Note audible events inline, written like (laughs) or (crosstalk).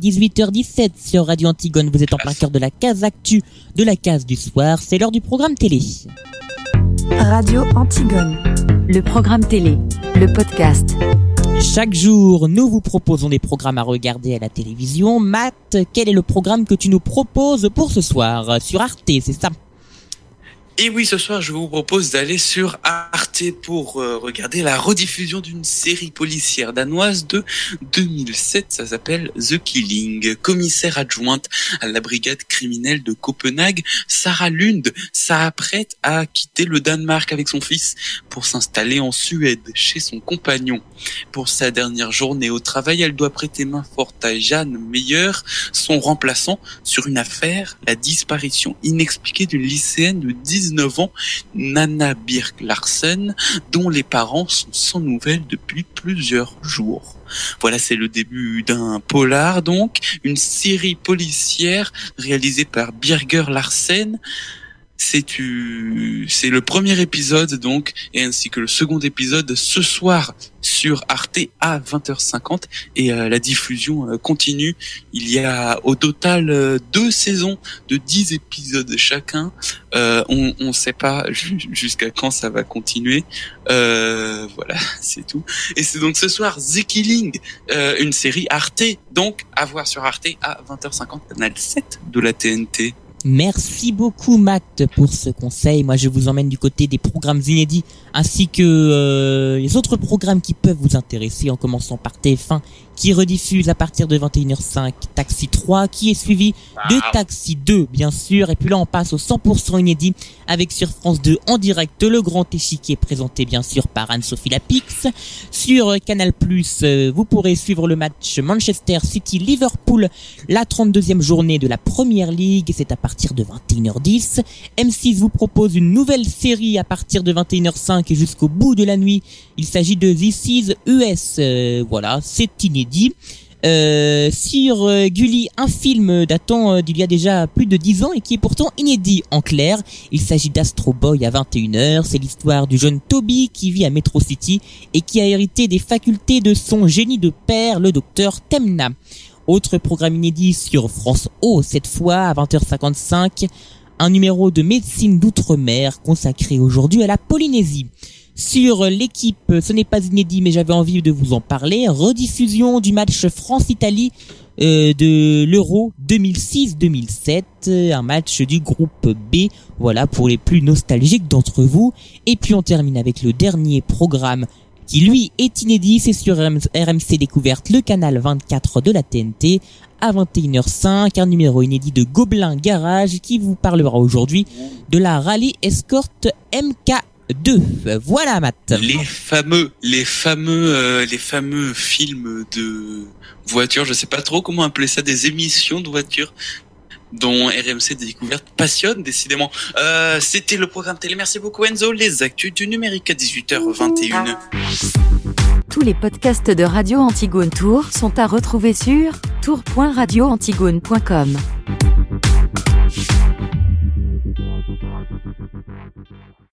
18h17 sur Radio Antigone, vous êtes en plein cœur de la case actu, de la case du soir, c'est l'heure du programme télé. Radio Antigone, le programme télé, le podcast. Chaque jour, nous vous proposons des programmes à regarder à la télévision. Matt, quel est le programme que tu nous proposes pour ce soir Sur Arte, c'est ça? Et oui, ce soir, je vous propose d'aller sur Arte pour euh, regarder la rediffusion d'une série policière danoise de 2007. Ça s'appelle The Killing. Commissaire adjointe à la brigade criminelle de Copenhague, Sarah Lund s'apprête à quitter le Danemark avec son fils pour s'installer en Suède chez son compagnon. Pour sa dernière journée au travail, elle doit prêter main forte à Jeanne Meyer, son remplaçant, sur une affaire, la disparition inexpliquée d'une lycéenne de 19 19 ans, Nana Birk Larsen, dont les parents sont sans nouvelles depuis plusieurs jours. Voilà, c'est le début d'un polar, donc, une série policière réalisée par Birger Larsen, c'est c'est le premier épisode donc et ainsi que le second épisode ce soir sur Arte à 20h50 et euh, la diffusion euh, continue. Il y a au total euh, deux saisons de 10 épisodes chacun. on ne sait pas (laughs) jusqu'à quand ça va continuer. voilà, (laughs) c'est tout. Et c'est donc ce soir The Killing, une série Arte, donc à voir sur Arte à 20h50, canal 7 de la TNT. Merci beaucoup Matt pour ce conseil. Moi je vous emmène du côté des programmes inédits ainsi que euh, les autres programmes qui peuvent vous intéresser en commençant par TF1 qui rediffuse à partir de 21h05 Taxi 3, qui est suivi de Taxi 2, bien sûr. Et puis là, on passe au 100% inédit avec sur France 2 en direct le grand échiquier présenté bien sûr par Anne-Sophie Lapix. Sur Canal+, euh, vous pourrez suivre le match Manchester City-Liverpool, la 32e journée de la Première League. C'est à partir de 21h10. M6 vous propose une nouvelle série à partir de 21h05 et jusqu'au bout de la nuit. Il s'agit de This is US. Euh, voilà, c'est inédit dit. Euh, sur euh, Gulli, un film datant euh, d'il y a déjà plus de 10 ans et qui est pourtant inédit en clair. Il s'agit d'Astro Boy à 21h. C'est l'histoire du jeune Toby qui vit à Metro City et qui a hérité des facultés de son génie de père, le docteur Temna. Autre programme inédit sur France O, cette fois à 20h55, un numéro de médecine d'outre-mer consacré aujourd'hui à la Polynésie sur l'équipe. Ce n'est pas inédit, mais j'avais envie de vous en parler. Rediffusion du match France-Italie euh, de l'Euro 2006-2007, un match du groupe B, voilà pour les plus nostalgiques d'entre vous. Et puis on termine avec le dernier programme qui lui est inédit, c'est sur RMC Découverte, le canal 24 de la TNT, à 21h05, un numéro inédit de Gobelin Garage qui vous parlera aujourd'hui de la Rallye Escort MK 2. Voilà, Matt. Les fameux, les fameux, euh, les fameux films de voitures. Je sais pas trop comment appeler ça, des émissions de voitures dont RMC Découverte passionne décidément. Euh, C'était le programme télé. Merci beaucoup Enzo. Les actus du numérique à 18h21. Tous les podcasts de Radio Antigone Tour sont à retrouver sur tour.radioantigone.com.